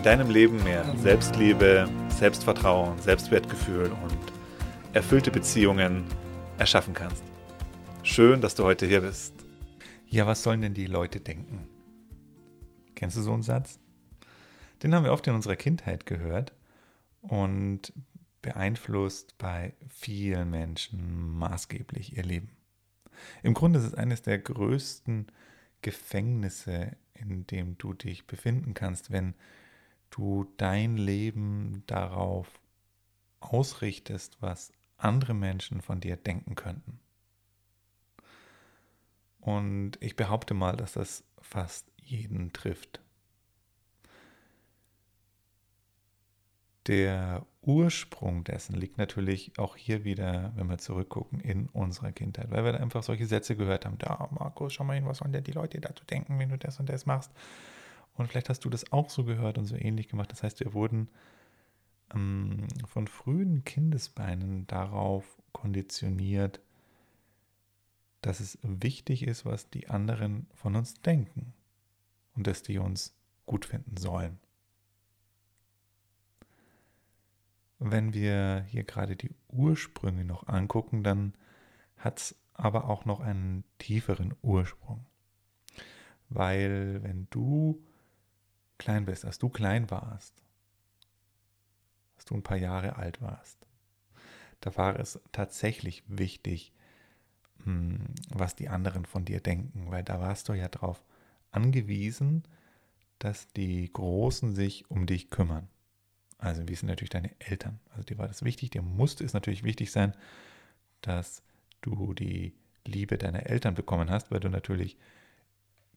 in deinem Leben mehr Selbstliebe, Selbstvertrauen, Selbstwertgefühl und erfüllte Beziehungen erschaffen kannst. Schön, dass du heute hier bist. Ja, was sollen denn die Leute denken? Kennst du so einen Satz? Den haben wir oft in unserer Kindheit gehört und beeinflusst bei vielen Menschen maßgeblich ihr Leben. Im Grunde ist es eines der größten Gefängnisse, in dem du dich befinden kannst, wenn du dein Leben darauf ausrichtest, was andere Menschen von dir denken könnten. Und ich behaupte mal, dass das fast jeden trifft. Der Ursprung dessen liegt natürlich auch hier wieder, wenn wir zurückgucken, in unserer Kindheit, weil wir da einfach solche Sätze gehört haben. Da, Markus, schau mal hin, was sollen denn die Leute dazu denken, wenn du das und das machst? Und vielleicht hast du das auch so gehört und so ähnlich gemacht. Das heißt, wir wurden ähm, von frühen Kindesbeinen darauf konditioniert, dass es wichtig ist, was die anderen von uns denken und dass die uns gut finden sollen. Wenn wir hier gerade die Ursprünge noch angucken, dann hat es aber auch noch einen tieferen Ursprung. Weil wenn du klein bist, als du klein warst, als du ein paar Jahre alt warst, da war es tatsächlich wichtig, hm, was die anderen von dir denken, weil da warst du ja darauf angewiesen, dass die Großen sich um dich kümmern. Also wie sind natürlich deine Eltern. Also dir war das wichtig, dir musste es natürlich wichtig sein, dass du die Liebe deiner Eltern bekommen hast, weil du natürlich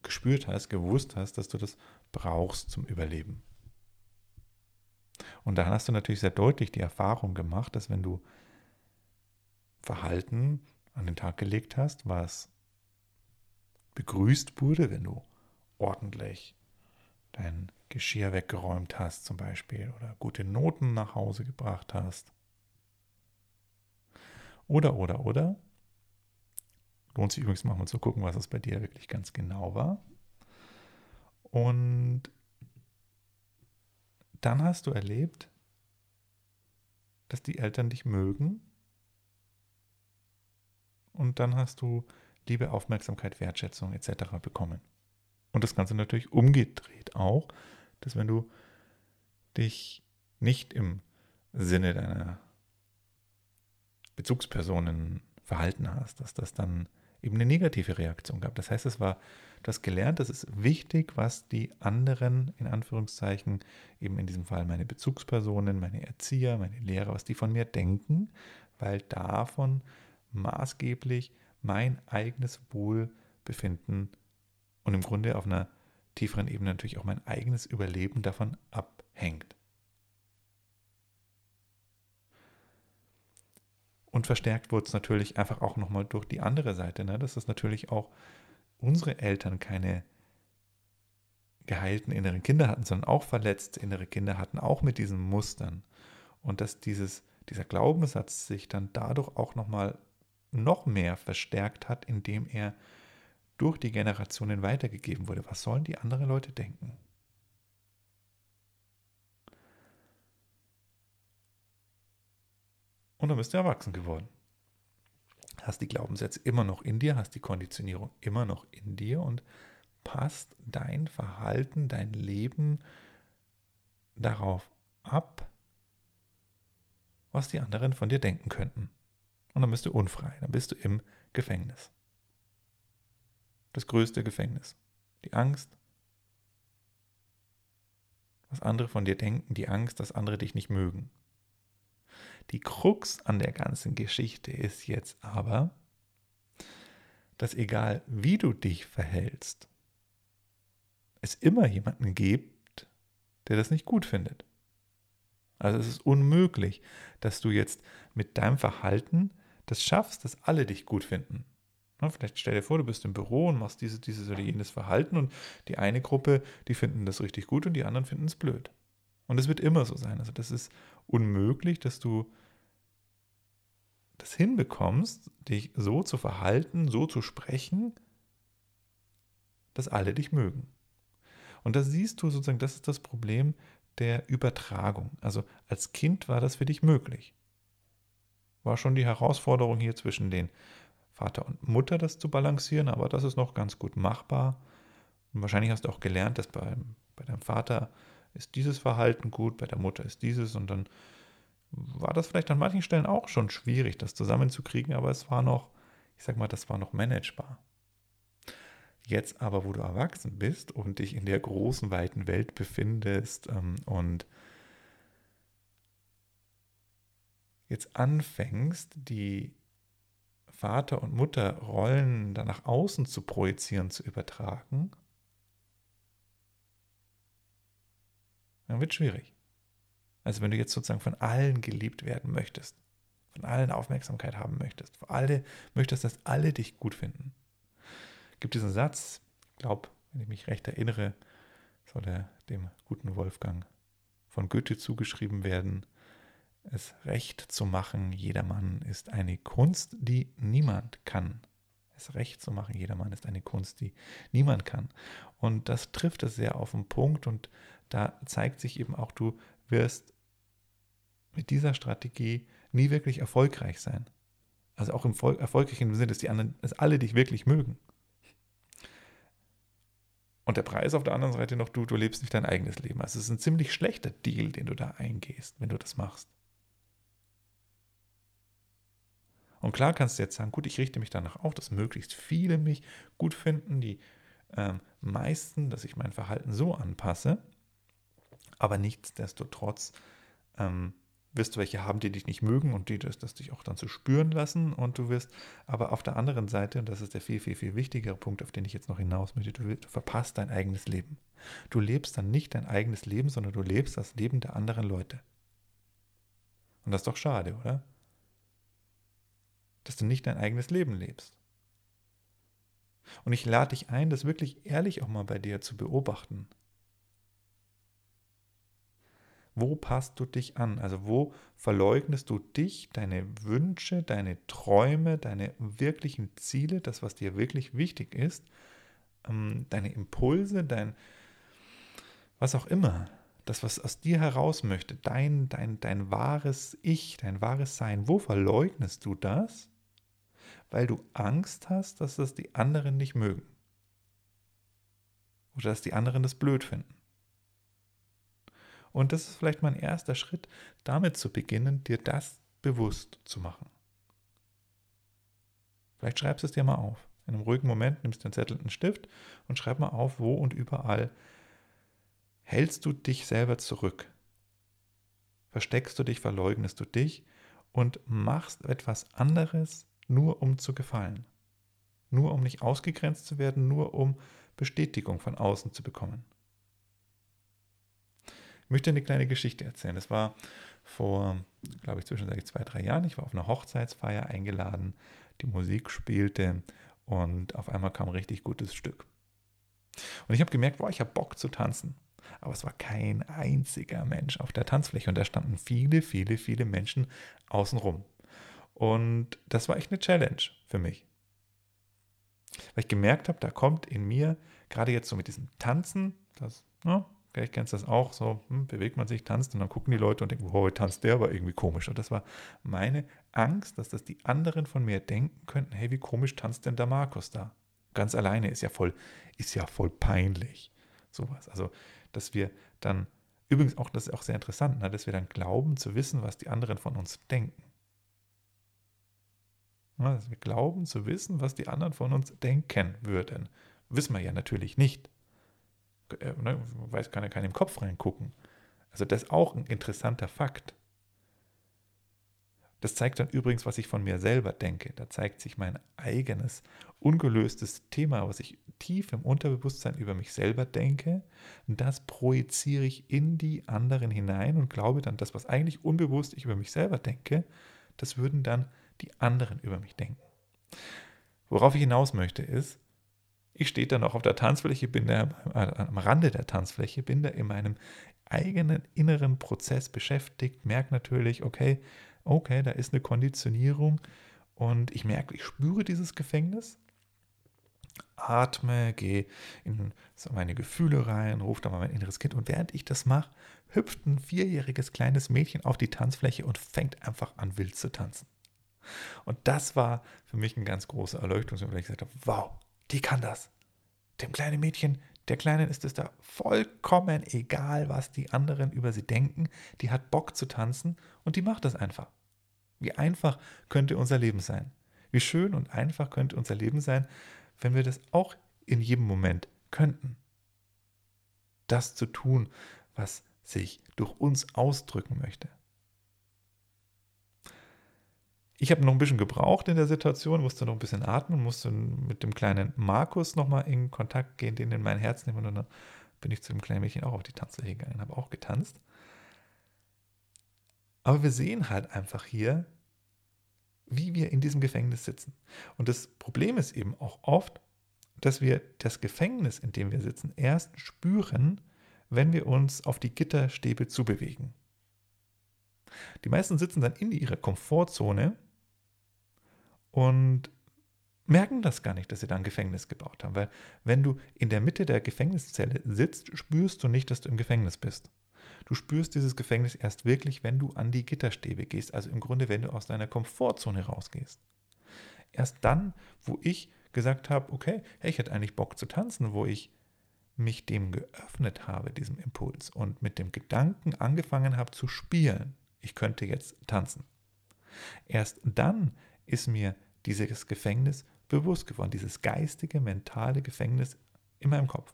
gespürt hast, gewusst hast, dass du das brauchst zum Überleben. Und da hast du natürlich sehr deutlich die Erfahrung gemacht, dass wenn du Verhalten an den Tag gelegt hast, was begrüßt wurde, wenn du ordentlich dein Geschirr weggeräumt hast zum Beispiel oder gute Noten nach Hause gebracht hast. Oder, oder, oder, Lohnt sich übrigens mal zu gucken, was es bei dir wirklich ganz genau war. Und dann hast du erlebt, dass die Eltern dich mögen. Und dann hast du Liebe, Aufmerksamkeit, Wertschätzung etc. bekommen. Und das Ganze natürlich umgedreht auch, dass wenn du dich nicht im Sinne deiner Bezugspersonen verhalten hast, dass das dann eben eine negative Reaktion gab. Das heißt, es war, du hast gelernt, es ist wichtig, was die anderen, in Anführungszeichen, eben in diesem Fall meine Bezugspersonen, meine Erzieher, meine Lehrer, was die von mir denken, weil davon maßgeblich mein eigenes Wohlbefinden und im Grunde auf einer tieferen Ebene natürlich auch mein eigenes Überleben davon abhängt. Und verstärkt wurde es natürlich einfach auch nochmal durch die andere Seite, ne? dass es natürlich auch unsere Eltern keine geheilten inneren Kinder hatten, sondern auch verletzte innere Kinder hatten, auch mit diesen Mustern. Und dass dieses, dieser Glaubenssatz sich dann dadurch auch nochmal noch mehr verstärkt hat, indem er durch die Generationen weitergegeben wurde. Was sollen die anderen Leute denken? und dann bist du erwachsen geworden. Hast die Glaubenssätze immer noch in dir, hast die Konditionierung immer noch in dir und passt dein Verhalten, dein Leben darauf ab, was die anderen von dir denken könnten. Und dann bist du unfrei, dann bist du im Gefängnis. Das größte Gefängnis. Die Angst, was andere von dir denken, die Angst, dass andere dich nicht mögen. Die Krux an der ganzen Geschichte ist jetzt aber, dass egal wie du dich verhältst, es immer jemanden gibt, der das nicht gut findet. Also es ist unmöglich, dass du jetzt mit deinem Verhalten das schaffst, dass alle dich gut finden. Vielleicht stell dir vor, du bist im Büro und machst dieses, dieses oder jenes Verhalten und die eine Gruppe, die finden das richtig gut und die anderen finden es blöd. Und es wird immer so sein. Also das ist unmöglich, dass du das hinbekommst, dich so zu verhalten, so zu sprechen, dass alle dich mögen. Und da siehst du sozusagen, das ist das Problem der Übertragung. Also als Kind war das für dich möglich. War schon die Herausforderung hier zwischen den Vater und Mutter, das zu balancieren, aber das ist noch ganz gut machbar. Und wahrscheinlich hast du auch gelernt, dass bei, bei deinem Vater ist dieses Verhalten gut, bei der Mutter ist dieses und dann war das vielleicht an manchen Stellen auch schon schwierig, das zusammenzukriegen, aber es war noch, ich sag mal, das war noch managebar. Jetzt aber, wo du erwachsen bist und dich in der großen, weiten Welt befindest ähm, und jetzt anfängst, die Vater- und Mutterrollen dann nach außen zu projizieren, zu übertragen, dann wird es schwierig. Also wenn du jetzt sozusagen von allen geliebt werden möchtest, von allen Aufmerksamkeit haben möchtest, für alle möchtest, dass alle dich gut finden, gibt diesen Satz, ich glaube, wenn ich mich recht erinnere, soll er dem guten Wolfgang von Goethe zugeschrieben werden. Es recht zu machen, jedermann ist eine Kunst, die niemand kann. Es recht zu machen, jedermann ist eine Kunst, die niemand kann. Und das trifft es sehr auf den Punkt und da zeigt sich eben auch, du wirst mit dieser Strategie nie wirklich erfolgreich sein. Also auch im erfolgreichen Sinne, dass dass alle dich wirklich mögen. Und der Preis auf der anderen Seite noch, du, du lebst nicht dein eigenes Leben. Also es ist ein ziemlich schlechter Deal, den du da eingehst, wenn du das machst. Und klar kannst du jetzt sagen, gut, ich richte mich danach auch, dass möglichst viele mich gut finden, die ähm, meisten, dass ich mein Verhalten so anpasse. Aber nichtsdestotrotz ähm, wirst du welche haben, die dich nicht mögen und die das, das dich auch dann zu spüren lassen. Und du wirst aber auf der anderen Seite, und das ist der viel, viel, viel wichtigere Punkt, auf den ich jetzt noch hinaus möchte, du, du verpasst dein eigenes Leben. Du lebst dann nicht dein eigenes Leben, sondern du lebst das Leben der anderen Leute. Und das ist doch schade, oder? Dass du nicht dein eigenes Leben lebst. Und ich lade dich ein, das wirklich ehrlich auch mal bei dir zu beobachten. Wo passt du dich an? Also wo verleugnest du dich, deine Wünsche, deine Träume, deine wirklichen Ziele, das, was dir wirklich wichtig ist, ähm, deine Impulse, dein, was auch immer, das, was aus dir heraus möchte, dein, dein, dein wahres Ich, dein wahres Sein, wo verleugnest du das? Weil du Angst hast, dass das die anderen nicht mögen. Oder dass die anderen das blöd finden. Und das ist vielleicht mein erster Schritt, damit zu beginnen, dir das bewusst zu machen. Vielleicht schreibst du es dir mal auf. In einem ruhigen Moment nimmst du einen Zettel und einen Stift und schreib mal auf, wo und überall hältst du dich selber zurück. Versteckst du dich, verleugnest du dich und machst etwas anderes, nur um zu gefallen. Nur um nicht ausgegrenzt zu werden, nur um Bestätigung von außen zu bekommen. Ich möchte eine kleine Geschichte erzählen. Das war vor, glaube ich, zwischenzeitlich zwei, drei Jahren. Ich war auf einer Hochzeitsfeier eingeladen, die Musik spielte und auf einmal kam ein richtig gutes Stück. Und ich habe gemerkt, boah, ich habe Bock zu tanzen. Aber es war kein einziger Mensch auf der Tanzfläche und da standen viele, viele, viele Menschen außenrum. Und das war echt eine Challenge für mich. Weil ich gemerkt habe, da kommt in mir, gerade jetzt so mit diesem Tanzen, das, ne, Vielleicht kennst du das auch, so hm, bewegt man sich, tanzt und dann gucken die Leute und denken, wow, tanzt der aber irgendwie komisch. Und das war meine Angst, dass das die anderen von mir denken könnten, hey, wie komisch tanzt denn der Markus da? Ganz alleine ist ja voll, ist ja voll peinlich. Sowas. Also, dass wir dann, übrigens auch, das ist auch sehr interessant, ne, dass wir dann glauben zu wissen, was die anderen von uns denken. Dass wir glauben zu wissen, was die anderen von uns denken würden. Wissen wir ja natürlich nicht äh, ne, weiß, kann ja keiner im Kopf reingucken. Also das ist auch ein interessanter Fakt. Das zeigt dann übrigens, was ich von mir selber denke. Da zeigt sich mein eigenes ungelöstes Thema, was ich tief im Unterbewusstsein über mich selber denke, das projiziere ich in die anderen hinein und glaube dann, das, was eigentlich unbewusst ich über mich selber denke, das würden dann die anderen über mich denken. Worauf ich hinaus möchte ist, ich stehe dann auch auf der Tanzfläche, bin da am Rande der Tanzfläche, bin da in meinem eigenen inneren Prozess beschäftigt, merke natürlich, okay, okay, da ist eine Konditionierung und ich merke, ich spüre dieses Gefängnis, atme, gehe in meine Gefühle rein, rufe da mal mein inneres Kind und während ich das mache, hüpft ein vierjähriges kleines Mädchen auf die Tanzfläche und fängt einfach an wild zu tanzen. Und das war für mich ein ganz großer Erleuchtungsmoment, weil ich gesagt habe, wow, die kann das. Dem kleinen Mädchen, der Kleinen ist es da vollkommen egal, was die anderen über sie denken. Die hat Bock zu tanzen und die macht das einfach. Wie einfach könnte unser Leben sein? Wie schön und einfach könnte unser Leben sein, wenn wir das auch in jedem Moment könnten. Das zu tun, was sich durch uns ausdrücken möchte. Ich habe noch ein bisschen gebraucht in der Situation, musste noch ein bisschen atmen, musste mit dem kleinen Markus nochmal in Kontakt gehen, den in mein Herz nehmen und dann bin ich zu dem kleinen Mädchen auch auf die Tanzfläche gegangen, habe auch getanzt. Aber wir sehen halt einfach hier, wie wir in diesem Gefängnis sitzen. Und das Problem ist eben auch oft, dass wir das Gefängnis, in dem wir sitzen, erst spüren, wenn wir uns auf die Gitterstäbe zubewegen. Die meisten sitzen dann in ihrer Komfortzone und merken das gar nicht, dass sie da ein Gefängnis gebaut haben. Weil wenn du in der Mitte der Gefängniszelle sitzt, spürst du nicht, dass du im Gefängnis bist. Du spürst dieses Gefängnis erst wirklich, wenn du an die Gitterstäbe gehst, also im Grunde, wenn du aus deiner Komfortzone rausgehst. Erst dann, wo ich gesagt habe, okay, hey, ich hätte eigentlich Bock zu tanzen, wo ich mich dem geöffnet habe, diesem Impuls, und mit dem Gedanken angefangen habe zu spielen, ich könnte jetzt tanzen. Erst dann ist mir dieses Gefängnis bewusst geworden, dieses geistige, mentale Gefängnis in meinem Kopf.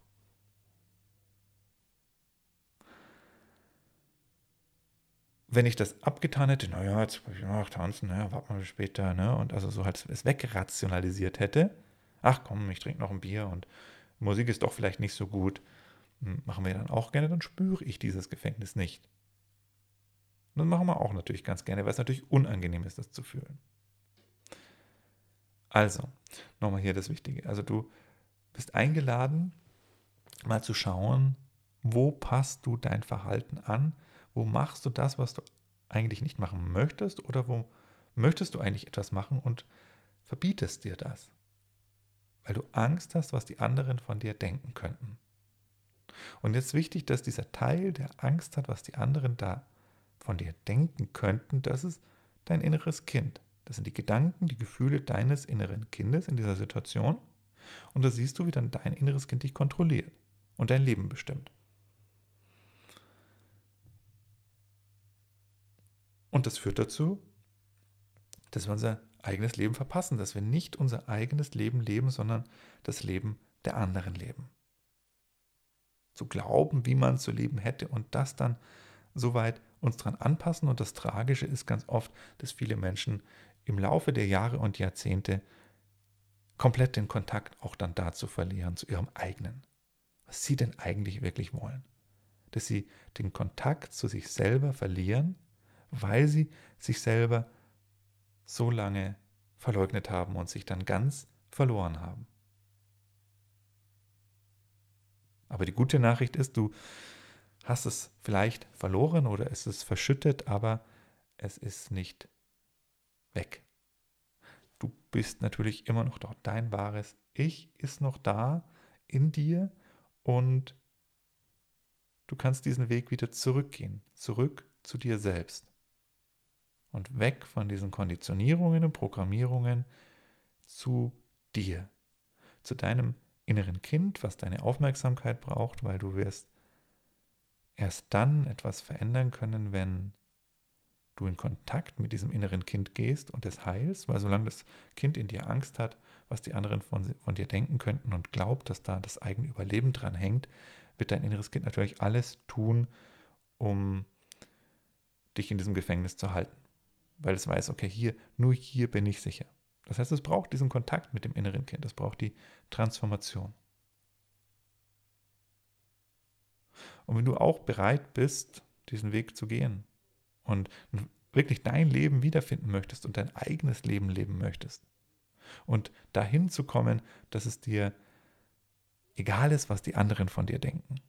Wenn ich das abgetan hätte, naja, jetzt habe ich noch tanzen, naja, warten wir später, ne? Und also so halt es wegrationalisiert hätte, ach komm, ich trinke noch ein Bier und Musik ist doch vielleicht nicht so gut, hm, machen wir dann auch gerne, dann spüre ich dieses Gefängnis nicht. Und das machen wir auch natürlich ganz gerne, weil es natürlich unangenehm ist, das zu fühlen. Also, nochmal hier das Wichtige. Also du bist eingeladen, mal zu schauen, wo passt du dein Verhalten an, wo machst du das, was du eigentlich nicht machen möchtest oder wo möchtest du eigentlich etwas machen und verbietest dir das, weil du Angst hast, was die anderen von dir denken könnten. Und jetzt wichtig, dass dieser Teil, der Angst hat, was die anderen da von dir denken könnten, das ist dein inneres Kind. Das sind die Gedanken, die Gefühle deines inneren Kindes in dieser Situation. Und da siehst du, wie dann dein inneres Kind dich kontrolliert und dein Leben bestimmt. Und das führt dazu, dass wir unser eigenes Leben verpassen, dass wir nicht unser eigenes Leben leben, sondern das Leben der anderen leben. Zu glauben, wie man zu leben hätte und das dann soweit uns daran anpassen. Und das Tragische ist ganz oft, dass viele Menschen im Laufe der Jahre und Jahrzehnte komplett den Kontakt auch dann dazu verlieren, zu ihrem eigenen. Was sie denn eigentlich wirklich wollen. Dass sie den Kontakt zu sich selber verlieren, weil sie sich selber so lange verleugnet haben und sich dann ganz verloren haben. Aber die gute Nachricht ist, du hast es vielleicht verloren oder es ist verschüttet, aber es ist nicht weg. Du bist natürlich immer noch dort. Dein wahres Ich ist noch da in dir und du kannst diesen Weg wieder zurückgehen, zurück zu dir selbst und weg von diesen Konditionierungen und Programmierungen zu dir, zu deinem inneren Kind, was deine Aufmerksamkeit braucht, weil du wirst erst dann etwas verändern können, wenn du in Kontakt mit diesem inneren Kind gehst und es heilst, weil solange das Kind in dir Angst hat, was die anderen von, von dir denken könnten und glaubt, dass da das eigene Überleben dran hängt, wird dein inneres Kind natürlich alles tun, um dich in diesem Gefängnis zu halten. Weil es weiß, okay, hier, nur hier bin ich sicher. Das heißt, es braucht diesen Kontakt mit dem inneren Kind, es braucht die Transformation. Und wenn du auch bereit bist, diesen Weg zu gehen, und wirklich dein Leben wiederfinden möchtest und dein eigenes Leben leben möchtest und dahin zu kommen, dass es dir egal ist, was die anderen von dir denken.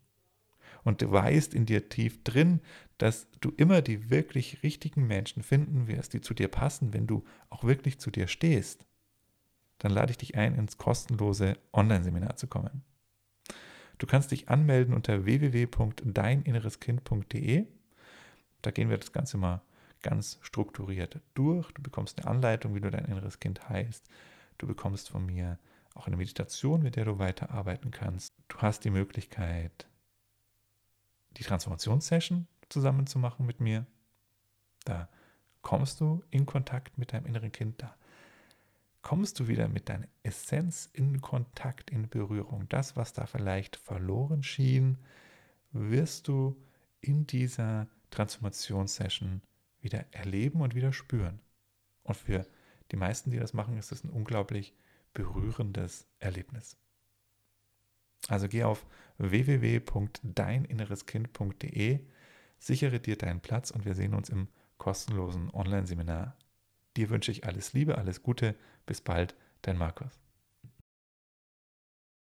Und du weißt in dir tief drin, dass du immer die wirklich richtigen Menschen finden wirst, die zu dir passen, wenn du auch wirklich zu dir stehst. Dann lade ich dich ein, ins kostenlose Online-Seminar zu kommen. Du kannst dich anmelden unter www.deininnereskind.de. Da gehen wir das Ganze mal ganz strukturiert durch. Du bekommst eine Anleitung, wie du dein inneres Kind heißt. Du bekommst von mir auch eine Meditation, mit der du weiterarbeiten kannst. Du hast die Möglichkeit, die Transformationssession zusammen zu machen mit mir. Da kommst du in Kontakt mit deinem inneren Kind. Da kommst du wieder mit deiner Essenz in Kontakt, in Berührung. Das, was da vielleicht verloren schien, wirst du in dieser Transformationssession wieder erleben und wieder spüren. Und für die meisten, die das machen, ist es ein unglaublich berührendes Erlebnis. Also geh auf www.deininnereskind.de, sichere dir deinen Platz und wir sehen uns im kostenlosen Online-Seminar. Dir wünsche ich alles Liebe, alles Gute. Bis bald, dein Markus.